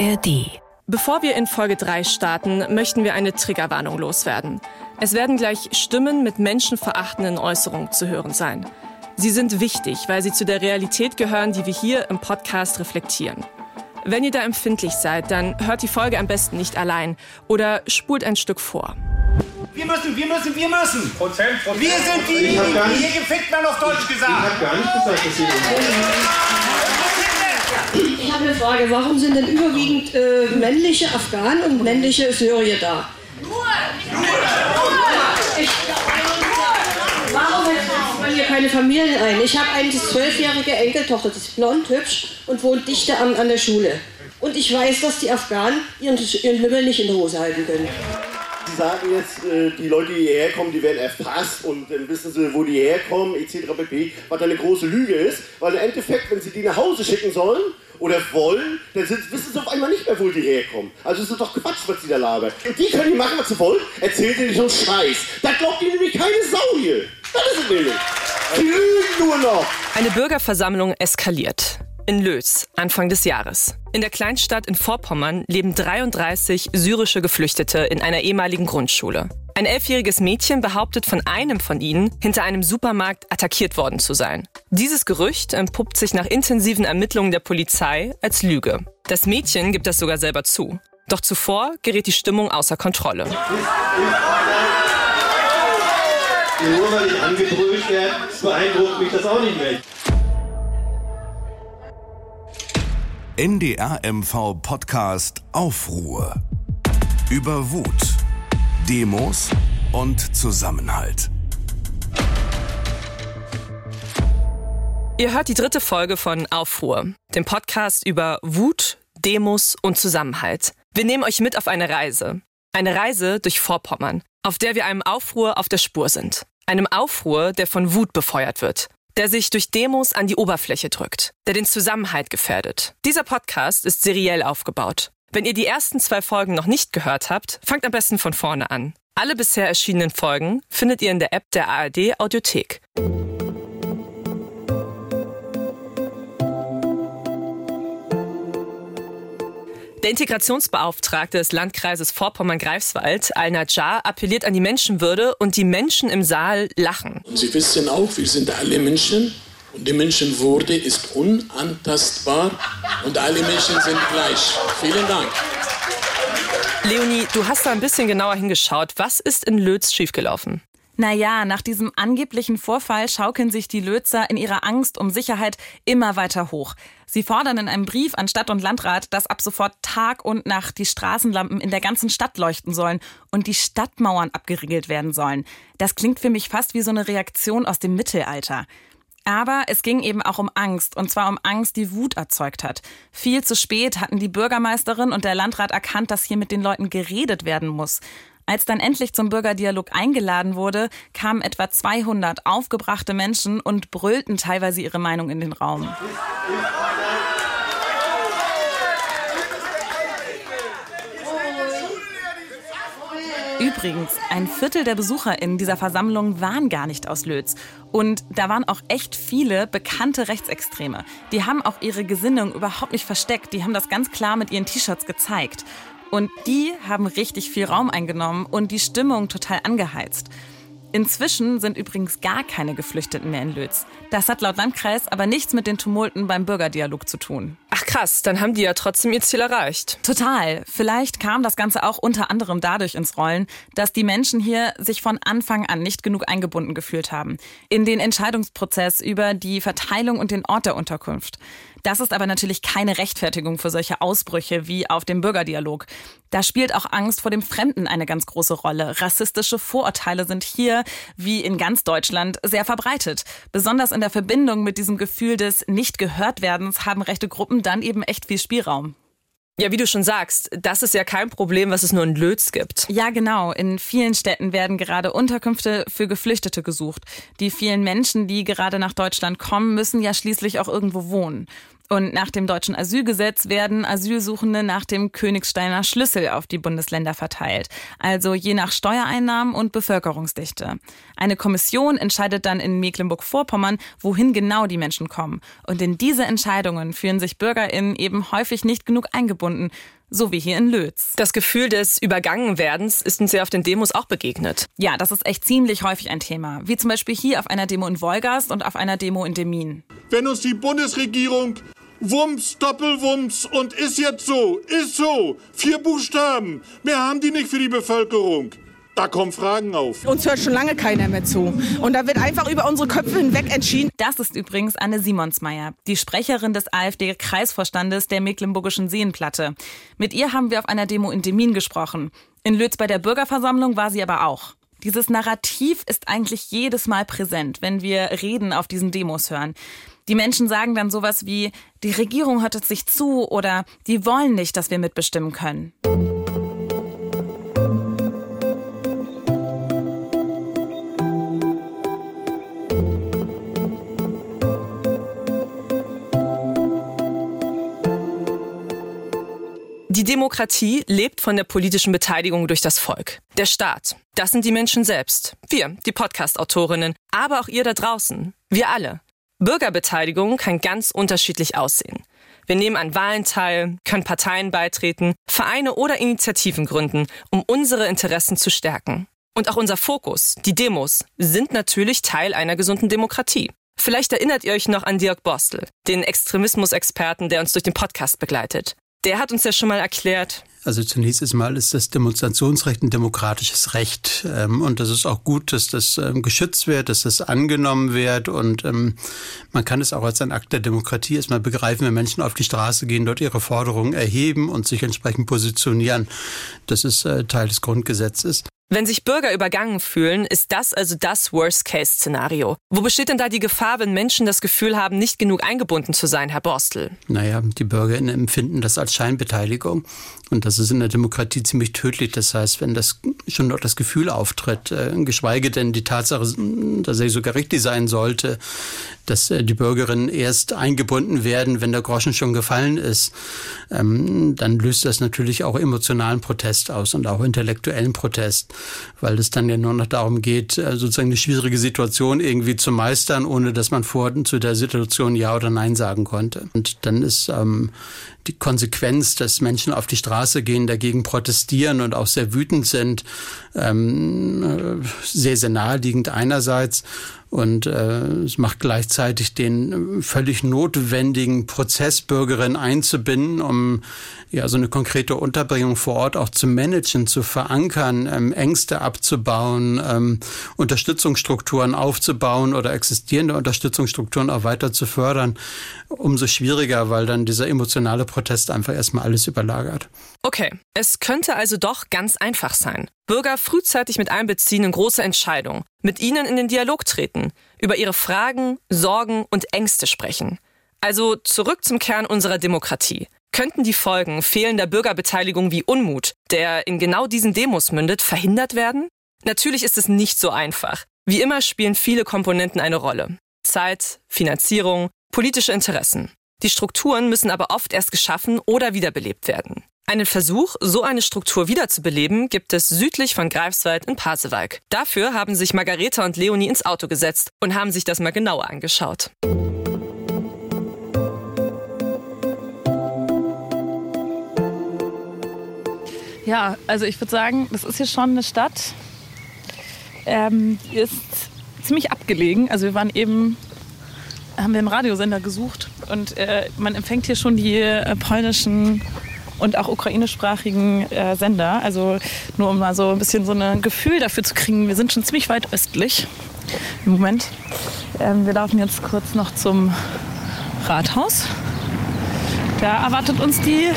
ARD. Bevor wir in Folge 3 starten, möchten wir eine Triggerwarnung loswerden. Es werden gleich Stimmen mit menschenverachtenden Äußerungen zu hören sein. Sie sind wichtig, weil sie zu der Realität gehören, die wir hier im Podcast reflektieren. Wenn ihr da empfindlich seid, dann hört die Folge am besten nicht allein oder spult ein Stück vor. Wir müssen, wir müssen, wir müssen. Prozent, Prozent. Wir sind die, Ich hab gar die nicht- hier gefickt werden, auf Deutsch Ich gesagt. habe gar nicht gesagt, dass Sie Ich habe eine Frage. Warum sind denn überwiegend äh, männliche Afghanen und männliche Syrier da? Ich, warum setzt man hier keine Familien ein? Ich habe eine zwölfjährige Enkeltochter, die ist blond, hübsch und wohnt dichter an, an der Schule. Und ich weiß, dass die Afghanen ihren, ihren Lümmel nicht in der Hose halten können. Sagen jetzt, äh, die Leute, die hierher kommen, die werden erfasst und dann wissen sie, wo die herkommen, etc. pp. Was eine große Lüge ist, weil im Endeffekt, wenn sie die nach Hause schicken sollen oder wollen, dann sind, wissen sie auf einmal nicht mehr, wo die herkommen. Also es ist doch Quatsch, was sie da labern. Und die können die machen, was sie wollen, erzählen sie nicht so Scheiß. Da glaubt ihnen nämlich keine Sau hier. Das ist es nämlich. Die lügen nur noch. Eine Bürgerversammlung eskaliert. In Löß, Anfang des Jahres. In der Kleinstadt in Vorpommern leben 33 syrische Geflüchtete in einer ehemaligen Grundschule. Ein elfjähriges Mädchen behauptet von einem von ihnen, hinter einem Supermarkt attackiert worden zu sein. Dieses Gerücht entpuppt sich nach intensiven Ermittlungen der Polizei als Lüge. Das Mädchen gibt das sogar selber zu. Doch zuvor gerät die Stimmung außer Kontrolle. Nur weil ich angebrüllt werde, beeindruckt mich das auch nicht mehr. NDR MV Podcast Aufruhr. Über Wut, Demos und Zusammenhalt. Ihr hört die dritte Folge von Aufruhr, dem Podcast über Wut, Demos und Zusammenhalt. Wir nehmen euch mit auf eine Reise. Eine Reise durch Vorpommern, auf der wir einem Aufruhr auf der Spur sind. Einem Aufruhr, der von Wut befeuert wird, der sich durch Demos an die Oberfläche drückt, der den Zusammenhalt gefährdet. Dieser Podcast ist seriell aufgebaut. Wenn ihr die ersten zwei Folgen noch nicht gehört habt, fangt am besten von vorne an. Alle bisher erschienenen Folgen findet ihr in der App der ARD Audiothek. Der Integrationsbeauftragte des Landkreises Vorpommern-Greifswald, Al-Najjar, appelliert an die Menschenwürde und die Menschen im Saal lachen. Sie wissen auch, wir sind alle Menschen und die Menschenwürde ist unantastbar und alle Menschen sind gleich. Vielen Dank. Leonie, du hast da ein bisschen genauer hingeschaut. Was ist in Lötz schiefgelaufen? Naja, nach diesem angeblichen Vorfall schaukeln sich die Lötzer in ihrer Angst um Sicherheit immer weiter hoch. Sie fordern in einem Brief an Stadt und Landrat, dass ab sofort Tag und Nacht die Straßenlampen in der ganzen Stadt leuchten sollen und die Stadtmauern abgeriegelt werden sollen. Das klingt für mich fast wie so eine Reaktion aus dem Mittelalter. Aber es ging eben auch um Angst, und zwar um Angst, die Wut erzeugt hat. Viel zu spät hatten die Bürgermeisterin und der Landrat erkannt, dass hier mit den Leuten geredet werden muss. Als dann endlich zum Bürgerdialog eingeladen wurde, kamen etwa 200 aufgebrachte Menschen und brüllten teilweise ihre Meinung in den Raum. Übrigens, ein Viertel der Besucher in dieser Versammlung waren gar nicht aus Lötz. Und da waren auch echt viele bekannte Rechtsextreme. Die haben auch ihre Gesinnung überhaupt nicht versteckt. Die haben das ganz klar mit ihren T-Shirts gezeigt. Und die haben richtig viel Raum eingenommen und die Stimmung total angeheizt. Inzwischen sind übrigens gar keine Geflüchteten mehr in Lötz. Das hat laut Landkreis aber nichts mit den Tumulten beim Bürgerdialog zu tun. Ach krass, dann haben die ja trotzdem ihr Ziel erreicht. Total. Vielleicht kam das Ganze auch unter anderem dadurch ins Rollen, dass die Menschen hier sich von Anfang an nicht genug eingebunden gefühlt haben. In den Entscheidungsprozess über die Verteilung und den Ort der Unterkunft. Das ist aber natürlich keine Rechtfertigung für solche Ausbrüche wie auf dem Bürgerdialog. Da spielt auch Angst vor dem Fremden eine ganz große Rolle. Rassistische Vorurteile sind hier, wie in ganz Deutschland, sehr verbreitet. Besonders in der Verbindung mit diesem Gefühl des Nicht-Gehört-Werdens haben rechte Gruppen dann eben echt viel Spielraum. Ja, wie du schon sagst, das ist ja kein Problem, was es nur in Lötz gibt. Ja, genau. In vielen Städten werden gerade Unterkünfte für Geflüchtete gesucht. Die vielen Menschen, die gerade nach Deutschland kommen, müssen ja schließlich auch irgendwo wohnen. Und nach dem deutschen Asylgesetz werden Asylsuchende nach dem Königsteiner Schlüssel auf die Bundesländer verteilt, also je nach Steuereinnahmen und Bevölkerungsdichte. Eine Kommission entscheidet dann in Mecklenburg-Vorpommern, wohin genau die Menschen kommen. Und in diese Entscheidungen fühlen sich BürgerInnen eben häufig nicht genug eingebunden, so wie hier in Lötz. Das Gefühl des Übergangenwerdens ist uns ja auf den Demos auch begegnet. Ja, das ist echt ziemlich häufig ein Thema. Wie zum Beispiel hier auf einer Demo in Wolgast und auf einer Demo in Demin. Wenn uns die Bundesregierung Wumms, Doppelwumms und ist jetzt so, ist so, vier Buchstaben, mehr haben die nicht für die Bevölkerung. Da kommen Fragen auf. Uns hört schon lange keiner mehr zu. Und da wird einfach über unsere Köpfe hinweg entschieden. Das ist übrigens Anne Simonsmeier, die Sprecherin des AfD-Kreisvorstandes der Mecklenburgischen Seenplatte. Mit ihr haben wir auf einer Demo in Demin gesprochen. In Lötz bei der Bürgerversammlung war sie aber auch. Dieses Narrativ ist eigentlich jedes Mal präsent, wenn wir Reden auf diesen Demos hören. Die Menschen sagen dann sowas wie, die Regierung hört es sich zu oder die wollen nicht, dass wir mitbestimmen können. Demokratie lebt von der politischen Beteiligung durch das Volk. Der Staat, das sind die Menschen selbst. Wir, die Podcast-Autorinnen, aber auch ihr da draußen. Wir alle. Bürgerbeteiligung kann ganz unterschiedlich aussehen. Wir nehmen an Wahlen teil, können Parteien beitreten, Vereine oder Initiativen gründen, um unsere Interessen zu stärken. Und auch unser Fokus, die Demos, sind natürlich Teil einer gesunden Demokratie. Vielleicht erinnert ihr euch noch an Dirk Bostel, den Extremismusexperten, der uns durch den Podcast begleitet. Der hat uns ja schon mal erklärt. Also zunächst einmal ist das Demonstrationsrecht ein demokratisches Recht. Ähm, und das ist auch gut, dass das ähm, geschützt wird, dass das angenommen wird. Und ähm, man kann es auch als ein Akt der Demokratie erstmal begreifen, wenn Menschen auf die Straße gehen, dort ihre Forderungen erheben und sich entsprechend positionieren. Das ist äh, Teil des Grundgesetzes. Wenn sich Bürger übergangen fühlen, ist das also das Worst-Case-Szenario. Wo besteht denn da die Gefahr, wenn Menschen das Gefühl haben, nicht genug eingebunden zu sein, Herr Borstel? Naja, die BürgerInnen empfinden das als Scheinbeteiligung. Und das ist in der Demokratie ziemlich tödlich. Das heißt, wenn das schon dort das Gefühl auftritt, äh, geschweige denn die Tatsache, dass er sogar richtig sein sollte, dass äh, die Bürgerinnen erst eingebunden werden, wenn der Groschen schon gefallen ist, ähm, dann löst das natürlich auch emotionalen Protest aus und auch intellektuellen Protest, weil es dann ja nur noch darum geht, äh, sozusagen eine schwierige Situation irgendwie zu meistern, ohne dass man vor zu der Situation Ja oder Nein sagen konnte. Und dann ist ähm, die Konsequenz, dass Menschen auf die Straße gehen, dagegen protestieren und auch sehr wütend sind, ähm, sehr, sehr naheliegend einerseits. Und äh, es macht gleichzeitig den völlig notwendigen Prozess, Bürgerinnen einzubinden, um ja so eine konkrete Unterbringung vor Ort auch zu managen, zu verankern, ähm, Ängste abzubauen, ähm, Unterstützungsstrukturen aufzubauen oder existierende Unterstützungsstrukturen auch weiter zu fördern, umso schwieriger, weil dann dieser emotionale Protest einfach erstmal alles überlagert. Okay, es könnte also doch ganz einfach sein. Bürger frühzeitig mit einbeziehen in große Entscheidungen, mit ihnen in den Dialog treten, über ihre Fragen, Sorgen und Ängste sprechen. Also zurück zum Kern unserer Demokratie. Könnten die Folgen fehlender Bürgerbeteiligung wie Unmut, der in genau diesen Demos mündet, verhindert werden? Natürlich ist es nicht so einfach. Wie immer spielen viele Komponenten eine Rolle. Zeit, Finanzierung, politische Interessen. Die Strukturen müssen aber oft erst geschaffen oder wiederbelebt werden. Einen Versuch, so eine Struktur wiederzubeleben, gibt es südlich von Greifswald in Pasewalk. Dafür haben sich Margareta und Leonie ins Auto gesetzt und haben sich das mal genauer angeschaut. Ja, also ich würde sagen, das ist hier schon eine Stadt. Ähm, die ist ziemlich abgelegen. Also wir waren eben, haben wir einen Radiosender gesucht und äh, man empfängt hier schon die äh, polnischen und auch ukrainischsprachigen äh, Sender. Also nur um mal so ein bisschen so ein Gefühl dafür zu kriegen. Wir sind schon ziemlich weit östlich im Moment. Ähm, wir laufen jetzt kurz noch zum Rathaus. Da erwartet uns die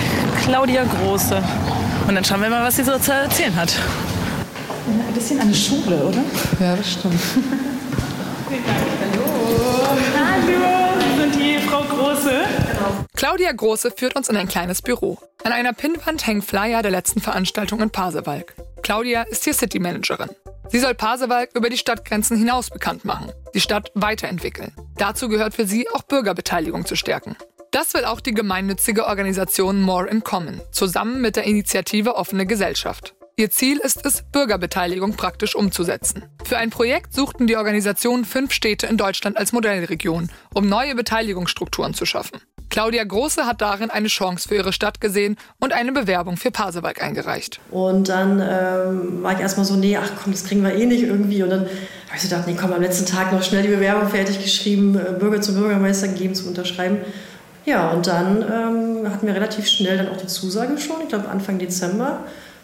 Claudia Große. Und dann schauen wir mal, was sie so zu erzählen hat. Ein bisschen eine Schule, oder? Ja, das stimmt. Hallo. Hallo, Sie sind die Frau Große. Claudia Große führt uns in ein kleines Büro. An einer Pinnwand hängen Flyer der letzten Veranstaltung in Pasewalk. Claudia ist hier City Managerin. Sie soll Pasewalk über die Stadtgrenzen hinaus bekannt machen, die Stadt weiterentwickeln. Dazu gehört für sie auch Bürgerbeteiligung zu stärken. Das will auch die gemeinnützige Organisation More in Common, zusammen mit der Initiative Offene Gesellschaft. Ihr Ziel ist es, Bürgerbeteiligung praktisch umzusetzen. Für ein Projekt suchten die Organisationen fünf Städte in Deutschland als Modellregion, um neue Beteiligungsstrukturen zu schaffen. Claudia Große hat darin eine Chance für ihre Stadt gesehen und eine Bewerbung für Pasewalk eingereicht. Und dann ähm, war ich erstmal so, nee, ach komm, das kriegen wir eh nicht irgendwie. Und dann habe ich so gedacht, nee, komm, am letzten Tag noch schnell die Bewerbung fertig geschrieben, äh, Bürger zum Bürgermeister gegeben zum Unterschreiben. Ja, und dann ähm, hatten wir relativ schnell dann auch die Zusage schon, ich glaube Anfang Dezember.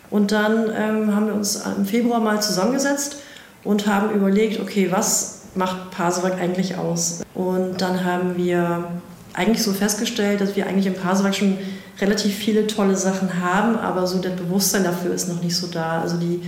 Und dann ähm, haben wir uns im Februar mal zusammengesetzt und haben überlegt, okay, was macht Pasewalk eigentlich aus? Und dann haben wir eigentlich so festgestellt, dass wir eigentlich im Pasewalk schon relativ viele tolle Sachen haben, aber so das Bewusstsein dafür ist noch nicht so da. Also die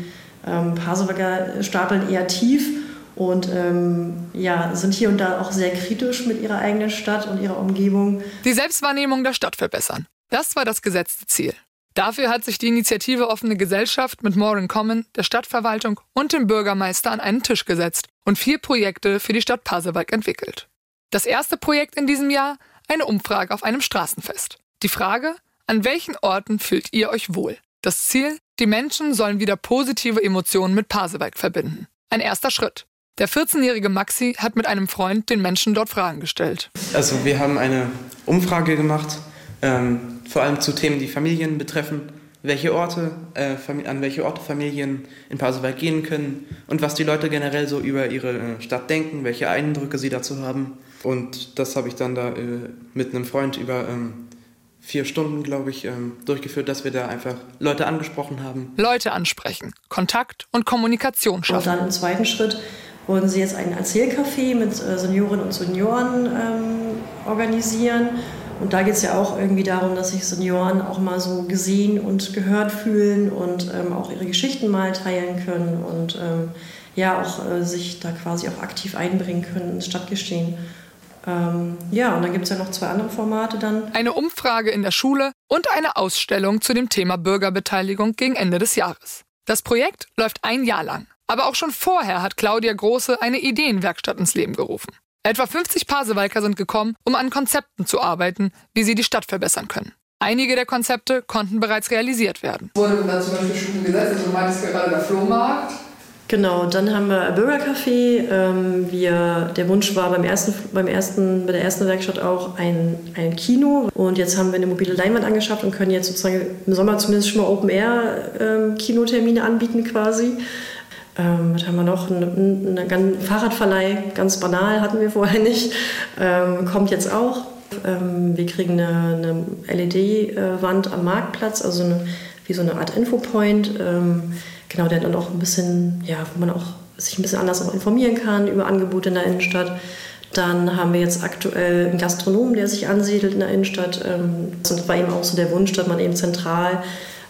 ähm, Pasewalker stapeln eher tief und ähm, ja, sind hier und da auch sehr kritisch mit ihrer eigenen Stadt und ihrer Umgebung. Die Selbstwahrnehmung der Stadt verbessern. Das war das gesetzte Ziel. Dafür hat sich die Initiative Offene Gesellschaft mit More in Common, der Stadtverwaltung und dem Bürgermeister an einen Tisch gesetzt und vier Projekte für die Stadt Pasewalk entwickelt. Das erste Projekt in diesem Jahr eine Umfrage auf einem Straßenfest. Die Frage, an welchen Orten fühlt ihr euch wohl? Das Ziel, die Menschen sollen wieder positive Emotionen mit Pasewalk verbinden. Ein erster Schritt. Der 14-jährige Maxi hat mit einem Freund den Menschen dort Fragen gestellt. Also wir haben eine Umfrage gemacht, ähm, vor allem zu Themen, die Familien betreffen, welche Orte, äh, an welche Orte Familien in Pasewalk gehen können und was die Leute generell so über ihre äh, Stadt denken, welche Eindrücke sie dazu haben. Und das habe ich dann da äh, mit einem Freund über ähm, vier Stunden, glaube ich, ähm, durchgeführt, dass wir da einfach Leute angesprochen haben. Leute ansprechen, Kontakt und Kommunikation schaffen. Und dann im zweiten Schritt wollen sie jetzt ein Erzählcafé mit äh, Seniorinnen und Senioren ähm, organisieren. Und da geht es ja auch irgendwie darum, dass sich Senioren auch mal so gesehen und gehört fühlen und ähm, auch ihre Geschichten mal teilen können und ähm, ja auch äh, sich da quasi auch aktiv einbringen können ins Stadtgeschehen. Ähm, ja, und dann gibt es ja noch zwei andere Formate dann. Eine Umfrage in der Schule und eine Ausstellung zu dem Thema Bürgerbeteiligung gegen Ende des Jahres. Das Projekt läuft ein Jahr lang. Aber auch schon vorher hat Claudia Große eine Ideenwerkstatt ins Leben gerufen. Etwa 50 Pasewalker sind gekommen, um an Konzepten zu arbeiten, wie sie die Stadt verbessern können. Einige der Konzepte konnten bereits realisiert werden. Wurde dann zum Beispiel Schulen gesetzt, also du meintest gerade der Flohmarkt. Genau, dann haben wir ein Bürgercafé. Ähm, wir, der Wunsch war beim ersten, beim ersten, bei der ersten Werkstatt auch ein, ein Kino. Und jetzt haben wir eine mobile Leinwand angeschafft und können jetzt sozusagen im Sommer zumindest schon mal Open-Air-Kinotermine ähm, anbieten quasi. Ähm, was haben wir noch? Ein, ein, Fahrradverleih, ganz banal, hatten wir vorher nicht. Ähm, kommt jetzt auch. Ähm, wir kriegen eine, eine LED-Wand am Marktplatz, also eine, wie so eine Art Infopoint. Ähm, genau, der dann auch ein bisschen, ja, wo man auch sich ein bisschen anders auch informieren kann über Angebote in der Innenstadt. Dann haben wir jetzt aktuell einen Gastronomen, der sich ansiedelt in der Innenstadt. Ähm, das war eben auch so der Wunsch, dass man eben zentral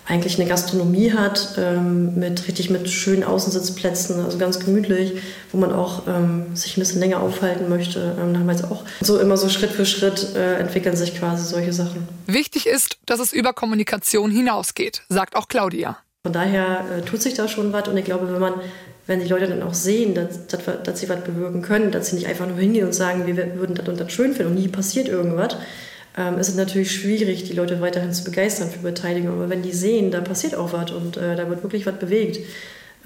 eigentlich eine Gastronomie hat, ähm, mit richtig mit schönen Außensitzplätzen, also ganz gemütlich, wo man auch ähm, sich ein bisschen länger aufhalten möchte. Ähm, da haben wir jetzt auch so immer so Schritt für Schritt äh, entwickeln sich quasi solche Sachen. Wichtig ist, dass es über Kommunikation hinausgeht, sagt auch Claudia. Von daher äh, tut sich da schon was und ich glaube, wenn man wenn die Leute dann auch sehen, dass, dass, dass sie was bewirken können, dass sie nicht einfach nur hingehen und sagen, wir würden das und das schön finden und nie passiert irgendwas, ähm, ist es natürlich schwierig, die Leute weiterhin zu begeistern für Beteiligung. Aber wenn die sehen, da passiert auch was und äh, da wird wirklich was bewegt,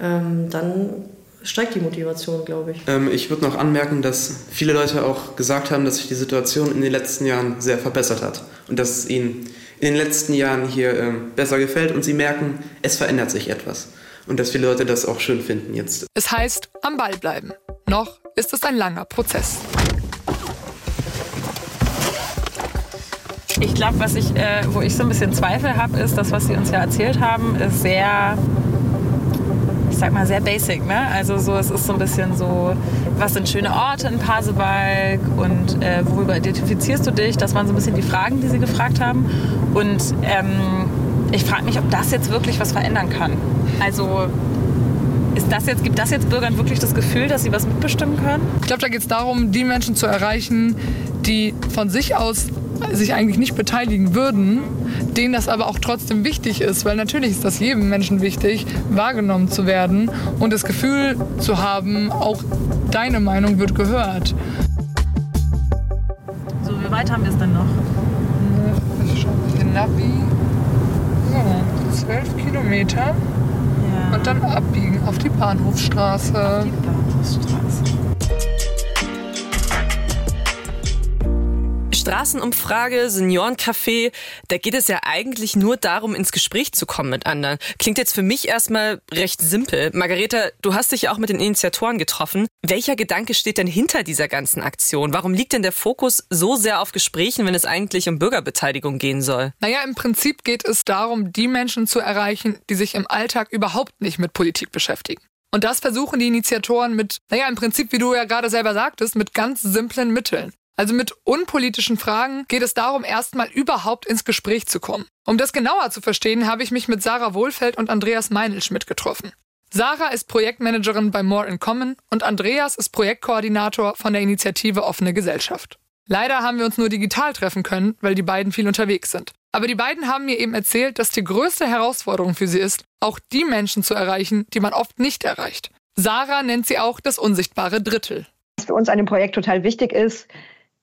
ähm, dann steigt die Motivation, glaube ich. Ähm, ich würde noch anmerken, dass viele Leute auch gesagt haben, dass sich die Situation in den letzten Jahren sehr verbessert hat und dass es ihnen in den letzten Jahren hier ähm, besser gefällt und sie merken, es verändert sich etwas. Und dass viele Leute das auch schön finden jetzt. Es heißt, am Ball bleiben. Noch ist es ein langer Prozess. Ich glaube, was ich, äh, wo ich so ein bisschen Zweifel habe, ist, das, was Sie uns ja erzählt haben, ist sehr, ich sag mal, sehr basic. Ne? Also so, es ist so ein bisschen so, was sind schöne Orte in Pasewalk und äh, worüber identifizierst du dich? Das waren so ein bisschen die Fragen, die Sie gefragt haben. Und ähm, ich frage mich, ob das jetzt wirklich was verändern kann. Also ist das jetzt, gibt das jetzt Bürgern wirklich das Gefühl, dass sie was mitbestimmen können? Ich glaube, da geht es darum, die Menschen zu erreichen, die von sich aus sich eigentlich nicht beteiligen würden, denen das aber auch trotzdem wichtig ist, weil natürlich ist das jedem Menschen wichtig, wahrgenommen zu werden und das Gefühl zu haben, auch deine Meinung wird gehört. So, wie weit haben wir es denn noch? Wir hier Navi. So, 12 Kilometer. Ja. Und dann abbiegen auf die Bahnhofstraße. Auf die Bahnhofstraße. Straßenumfrage, Seniorencafé, da geht es ja eigentlich nur darum, ins Gespräch zu kommen mit anderen. Klingt jetzt für mich erstmal recht simpel. Margareta, du hast dich ja auch mit den Initiatoren getroffen. Welcher Gedanke steht denn hinter dieser ganzen Aktion? Warum liegt denn der Fokus so sehr auf Gesprächen, wenn es eigentlich um Bürgerbeteiligung gehen soll? Naja, im Prinzip geht es darum, die Menschen zu erreichen, die sich im Alltag überhaupt nicht mit Politik beschäftigen. Und das versuchen die Initiatoren mit, naja, im Prinzip, wie du ja gerade selber sagtest, mit ganz simplen Mitteln. Also mit unpolitischen Fragen geht es darum, erstmal überhaupt ins Gespräch zu kommen. Um das genauer zu verstehen, habe ich mich mit Sarah Wohlfeld und Andreas Meinelschmidt getroffen. Sarah ist Projektmanagerin bei More in Common und Andreas ist Projektkoordinator von der Initiative Offene Gesellschaft. Leider haben wir uns nur digital treffen können, weil die beiden viel unterwegs sind. Aber die beiden haben mir eben erzählt, dass die größte Herausforderung für sie ist, auch die Menschen zu erreichen, die man oft nicht erreicht. Sarah nennt sie auch das unsichtbare Drittel. Was für uns an dem Projekt total wichtig ist,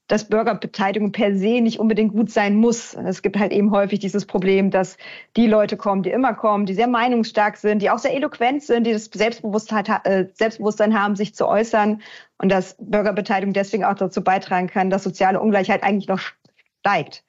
dass Bürgerbeteiligung per se nicht unbedingt gut sein muss. Es gibt halt eben häufig dieses Problem, dass die Leute kommen, die immer kommen, die sehr meinungsstark sind, die auch sehr eloquent sind, die das Selbstbewusstsein, äh, Selbstbewusstsein haben, sich zu äußern und dass Bürgerbeteiligung deswegen auch dazu beitragen kann, dass soziale Ungleichheit eigentlich noch steigt.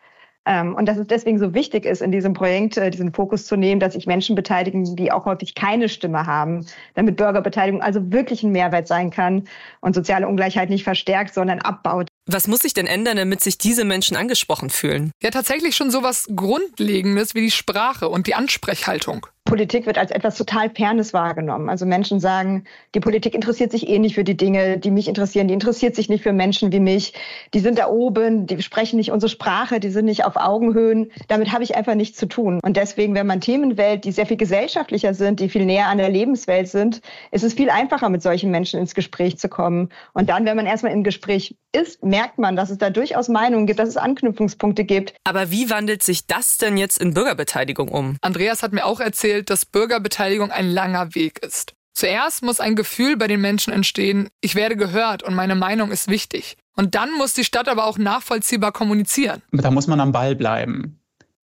Ähm, und dass es deswegen so wichtig ist, in diesem Projekt äh, diesen Fokus zu nehmen, dass sich Menschen beteiligen, die auch häufig keine Stimme haben, damit Bürgerbeteiligung also wirklich ein Mehrwert sein kann und soziale Ungleichheit nicht verstärkt, sondern abbaut. Was muss sich denn ändern, damit sich diese Menschen angesprochen fühlen? Ja, tatsächlich schon so was Grundlegendes wie die Sprache und die Ansprechhaltung. Politik wird als etwas total Fernes wahrgenommen. Also Menschen sagen, die Politik interessiert sich eh nicht für die Dinge, die mich interessieren. Die interessiert sich nicht für Menschen wie mich. Die sind da oben, die sprechen nicht unsere Sprache, die sind nicht auf Augenhöhen. Damit habe ich einfach nichts zu tun. Und deswegen, wenn man Themen wählt, die sehr viel gesellschaftlicher sind, die viel näher an der Lebenswelt sind, ist es viel einfacher, mit solchen Menschen ins Gespräch zu kommen. Und dann, wenn man erstmal im Gespräch ist, merkt man, dass es da durchaus Meinungen gibt, dass es Anknüpfungspunkte gibt. Aber wie wandelt sich das denn jetzt in Bürgerbeteiligung um? Andreas hat mir auch erzählt, dass Bürgerbeteiligung ein langer Weg ist. Zuerst muss ein Gefühl bei den Menschen entstehen, ich werde gehört und meine Meinung ist wichtig. Und dann muss die Stadt aber auch nachvollziehbar kommunizieren. Da muss man am Ball bleiben.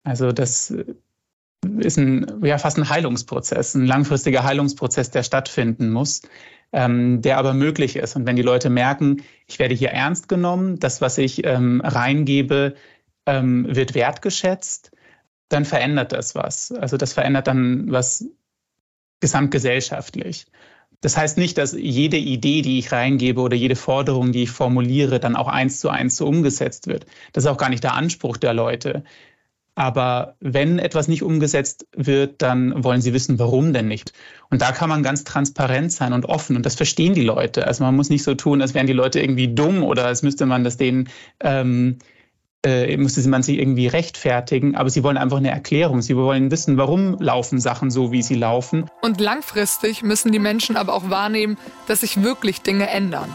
Also das ist ein, ja, fast ein Heilungsprozess, ein langfristiger Heilungsprozess, der stattfinden muss, ähm, der aber möglich ist. Und wenn die Leute merken, ich werde hier ernst genommen, das, was ich ähm, reingebe, ähm, wird wertgeschätzt, dann verändert das was. Also das verändert dann was gesamtgesellschaftlich. Das heißt nicht, dass jede Idee, die ich reingebe oder jede Forderung, die ich formuliere, dann auch eins zu eins so umgesetzt wird. Das ist auch gar nicht der Anspruch der Leute. Aber wenn etwas nicht umgesetzt wird, dann wollen sie wissen, warum denn nicht. Und da kann man ganz transparent sein und offen. Und das verstehen die Leute. Also man muss nicht so tun, als wären die Leute irgendwie dumm oder als müsste man das denen ähm, äh, musste man sich irgendwie rechtfertigen, aber sie wollen einfach eine Erklärung. Sie wollen wissen, warum laufen Sachen so, wie sie laufen. Und langfristig müssen die Menschen aber auch wahrnehmen, dass sich wirklich Dinge ändern.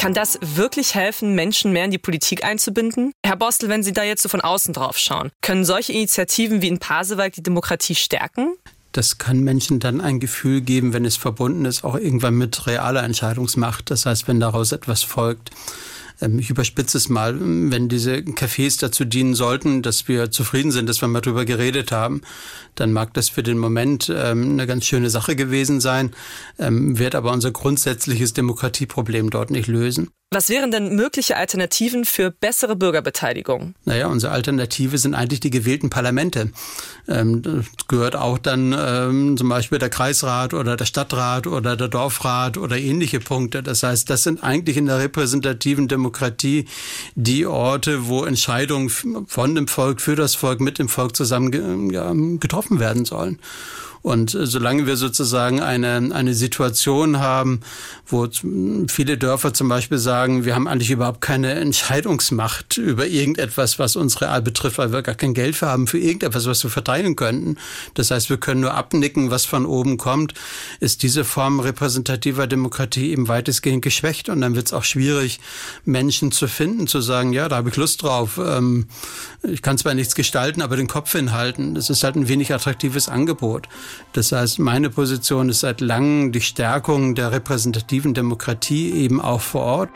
Kann das wirklich helfen, Menschen mehr in die Politik einzubinden? Herr Bostel, wenn Sie da jetzt so von außen drauf schauen, können solche Initiativen wie in Pasewalk die Demokratie stärken? Das kann Menschen dann ein Gefühl geben, wenn es verbunden ist, auch irgendwann mit realer Entscheidungsmacht. Das heißt, wenn daraus etwas folgt. Ähm, ich überspitze es mal, wenn diese Cafés dazu dienen sollten, dass wir zufrieden sind, dass wir mal drüber geredet haben, dann mag das für den Moment ähm, eine ganz schöne Sache gewesen sein, ähm, wird aber unser grundsätzliches Demokratieproblem dort nicht lösen. Was wären denn mögliche Alternativen für bessere Bürgerbeteiligung? Naja, unsere Alternative sind eigentlich die gewählten Parlamente. Ähm, das gehört auch dann ähm, zum Beispiel der Kreisrat oder der Stadtrat oder der Dorfrat oder ähnliche Punkte. Das heißt, das sind eigentlich in der repräsentativen Demokratie die Orte, wo Entscheidungen von dem Volk, für das Volk, mit dem Volk zusammen getroffen werden sollen. Und äh, solange wir sozusagen eine, eine Situation haben, wo viele Dörfer zum Beispiel sagen, wir haben eigentlich überhaupt keine Entscheidungsmacht über irgendetwas, was uns real betrifft, weil wir gar kein Geld für haben für irgendetwas, was wir verteilen könnten. Das heißt, wir können nur abnicken, was von oben kommt, ist diese Form repräsentativer Demokratie eben weitestgehend geschwächt. Und dann wird es auch schwierig, Menschen zu finden, zu sagen, ja, da habe ich Lust drauf. Ähm, ich kann zwar nichts gestalten, aber den Kopf hinhalten. Das ist halt ein wenig attraktives Angebot. Das heißt, meine Position ist seit langem die Stärkung der repräsentativen Demokratie eben auch vor Ort.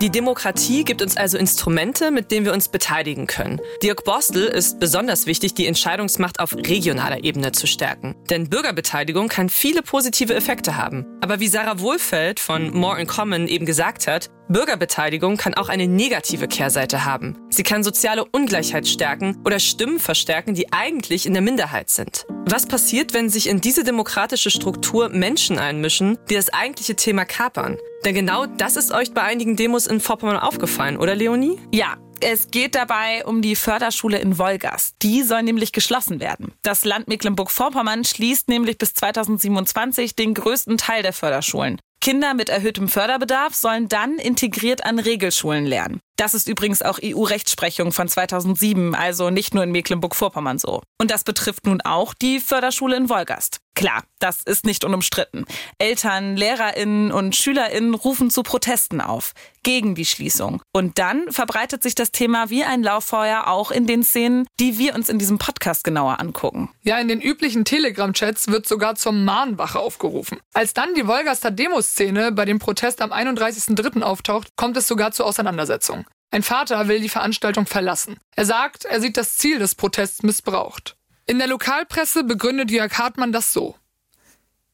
Die Demokratie gibt uns also Instrumente, mit denen wir uns beteiligen können. Dirk Borstel ist besonders wichtig, die Entscheidungsmacht auf regionaler Ebene zu stärken. Denn Bürgerbeteiligung kann viele positive Effekte haben. Aber wie Sarah Wohlfeld von More in Common eben gesagt hat, Bürgerbeteiligung kann auch eine negative Kehrseite haben. Sie kann soziale Ungleichheit stärken oder Stimmen verstärken, die eigentlich in der Minderheit sind. Was passiert, wenn sich in diese demokratische Struktur Menschen einmischen, die das eigentliche Thema kapern? Denn genau das ist euch bei einigen Demos in Vorpommern aufgefallen, oder Leonie? Ja, es geht dabei um die Förderschule in Wolgast. Die soll nämlich geschlossen werden. Das Land Mecklenburg-Vorpommern schließt nämlich bis 2027 den größten Teil der Förderschulen. Kinder mit erhöhtem Förderbedarf sollen dann integriert an Regelschulen lernen. Das ist übrigens auch EU-Rechtsprechung von 2007, also nicht nur in Mecklenburg-Vorpommern so. Und das betrifft nun auch die Förderschule in Wolgast. Klar, das ist nicht unumstritten. Eltern, Lehrerinnen und Schülerinnen rufen zu Protesten auf gegen die Schließung. Und dann verbreitet sich das Thema wie ein Lauffeuer auch in den Szenen, die wir uns in diesem Podcast genauer angucken. Ja, in den üblichen Telegram-Chats wird sogar zur Mahnwache aufgerufen. Als dann die Wolgaster Demoszene bei dem Protest am 31.03. auftaucht, kommt es sogar zur Auseinandersetzung. Ein Vater will die Veranstaltung verlassen. Er sagt, er sieht das Ziel des Protests missbraucht. In der Lokalpresse begründet Jörg Hartmann das so.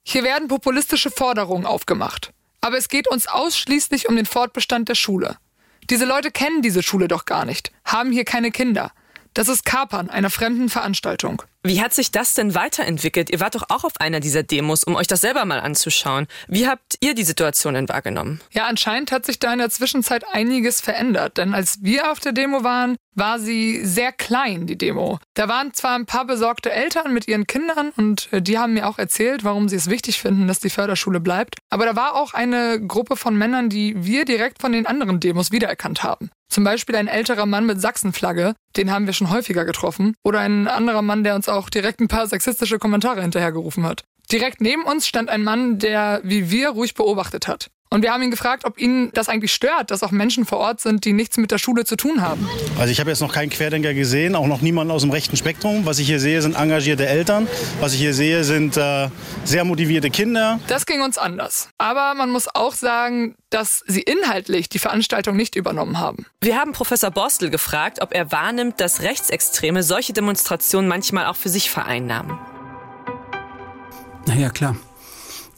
Hier werden populistische Forderungen aufgemacht. Aber es geht uns ausschließlich um den Fortbestand der Schule. Diese Leute kennen diese Schule doch gar nicht, haben hier keine Kinder. Das ist Kapern einer fremden Veranstaltung. Wie hat sich das denn weiterentwickelt? Ihr wart doch auch auf einer dieser Demos, um euch das selber mal anzuschauen. Wie habt ihr die Situation denn wahrgenommen? Ja, anscheinend hat sich da in der Zwischenzeit einiges verändert. Denn als wir auf der Demo waren, war sie sehr klein, die Demo. Da waren zwar ein paar besorgte Eltern mit ihren Kindern und äh, die haben mir auch erzählt, warum sie es wichtig finden, dass die Förderschule bleibt. Aber da war auch eine Gruppe von Männern, die wir direkt von den anderen Demos wiedererkannt haben. Zum Beispiel ein älterer Mann mit Sachsenflagge, den haben wir schon häufiger getroffen. Oder ein anderer Mann, der uns auch direkt ein paar sexistische Kommentare hinterhergerufen hat. Direkt neben uns stand ein Mann, der wie wir ruhig beobachtet hat. Und wir haben ihn gefragt, ob ihn das eigentlich stört, dass auch Menschen vor Ort sind, die nichts mit der Schule zu tun haben. Also ich habe jetzt noch keinen Querdenker gesehen, auch noch niemanden aus dem rechten Spektrum. Was ich hier sehe, sind engagierte Eltern. Was ich hier sehe, sind äh, sehr motivierte Kinder. Das ging uns anders. Aber man muss auch sagen, dass sie inhaltlich die Veranstaltung nicht übernommen haben. Wir haben Professor Borstel gefragt, ob er wahrnimmt, dass Rechtsextreme solche Demonstrationen manchmal auch für sich vereinnahmen. Naja, klar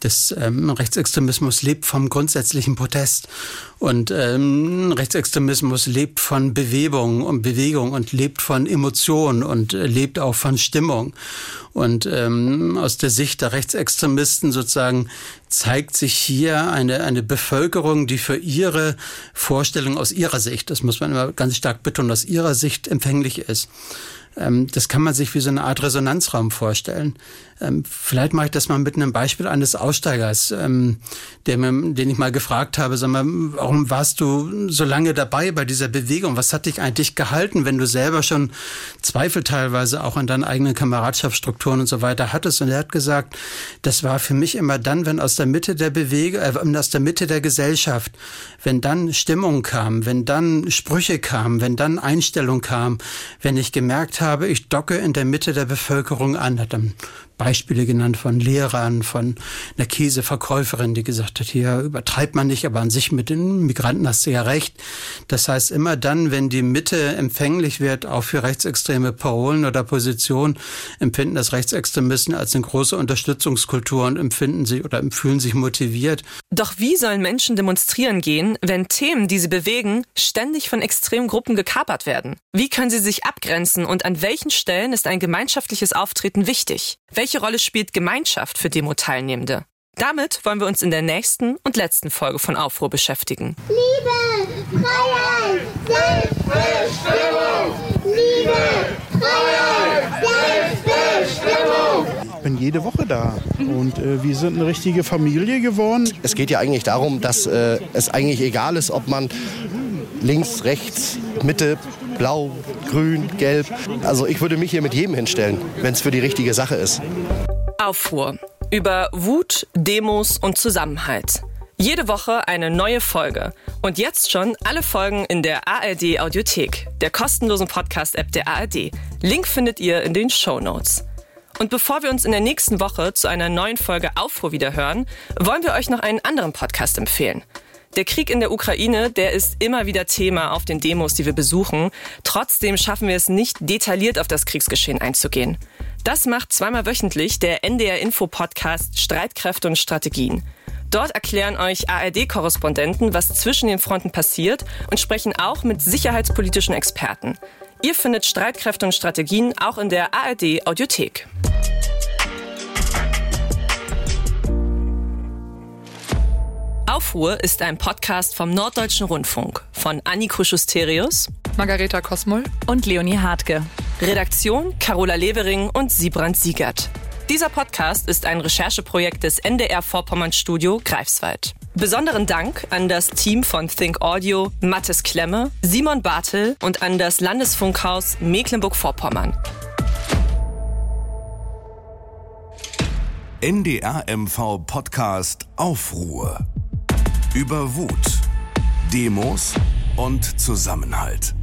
des ähm, Rechtsextremismus lebt vom grundsätzlichen Protest und ähm, Rechtsextremismus lebt von Bewegung und Bewegung und lebt von Emotion und äh, lebt auch von Stimmung. Und ähm, aus der Sicht der Rechtsextremisten sozusagen zeigt sich hier eine, eine Bevölkerung, die für ihre Vorstellung aus ihrer Sicht, das muss man immer ganz stark betonen, aus ihrer Sicht empfänglich ist. Ähm, das kann man sich wie so eine Art Resonanzraum vorstellen. Ähm, vielleicht mache ich das mal mit einem Beispiel eines Aussteigers, ähm, mir, den ich mal gefragt habe, sag mal, warum warst du so lange dabei bei dieser Bewegung? Was hat dich eigentlich gehalten, wenn du selber schon Zweifel teilweise auch an deinen eigenen Kameradschaftsstrukturen und so weiter hattest? Und er hat gesagt, das war für mich immer dann, wenn aus der Mitte der Bewegung, äh, aus der Mitte der Gesellschaft, wenn dann Stimmung kam, wenn dann Sprüche kamen, wenn dann Einstellung kam, wenn ich gemerkt habe, ich docke in der Mitte der Bevölkerung an, hat dann Beispiele genannt von Lehrern, von einer Käseverkäuferin, die gesagt hat, hier übertreibt man nicht, aber an sich mit den Migranten hast du ja recht. Das heißt, immer dann, wenn die Mitte empfänglich wird, auch für rechtsextreme Parolen oder Positionen, empfinden das Rechtsextremisten als eine große Unterstützungskultur und empfinden sich oder fühlen sich motiviert. Doch wie sollen Menschen demonstrieren gehen, wenn Themen, die sie bewegen, ständig von extremen Gruppen gekapert werden? Wie können sie sich abgrenzen und an welchen Stellen ist ein gemeinschaftliches Auftreten wichtig? Welche Rolle spielt Gemeinschaft für Demo-Teilnehmende? Damit wollen wir uns in der nächsten und letzten Folge von Aufruhr beschäftigen. Liebe, Freiheit, Selbstbestimmung! Liebe, Freiheit, Selbstbestimmung! Ich bin jede Woche da und äh, wir sind eine richtige Familie geworden. Es geht ja eigentlich darum, dass äh, es eigentlich egal ist, ob man links, rechts, Mitte, blau, grün, gelb. Also ich würde mich hier mit jedem hinstellen, wenn es für die richtige Sache ist. Aufruhr über Wut, Demos und Zusammenhalt. Jede Woche eine neue Folge. Und jetzt schon alle Folgen in der ARD Audiothek, der kostenlosen Podcast-App der ARD. Link findet ihr in den Show Notes. Und bevor wir uns in der nächsten Woche zu einer neuen Folge Aufruhr wieder hören, wollen wir euch noch einen anderen Podcast empfehlen. Der Krieg in der Ukraine, der ist immer wieder Thema auf den Demos, die wir besuchen. Trotzdem schaffen wir es nicht, detailliert auf das Kriegsgeschehen einzugehen. Das macht zweimal wöchentlich der NDR Info Podcast Streitkräfte und Strategien. Dort erklären euch ARD-Korrespondenten, was zwischen den Fronten passiert und sprechen auch mit sicherheitspolitischen Experten. Ihr findet Streitkräfte und Strategien auch in der ARD Audiothek. Aufruhr ist ein Podcast vom Norddeutschen Rundfunk von Anniko Schusterius, Margareta Kosmol und Leonie Hartke. Redaktion Carola Levering und Siebrand Siegert. Dieser Podcast ist ein Rechercheprojekt des NDR Vorpommern Studio Greifswald. Besonderen Dank an das Team von Think Audio, Mathis Klemme, Simon Bartel und an das Landesfunkhaus Mecklenburg-Vorpommern. NDR MV Podcast Aufruhr. Über Wut, Demos und Zusammenhalt.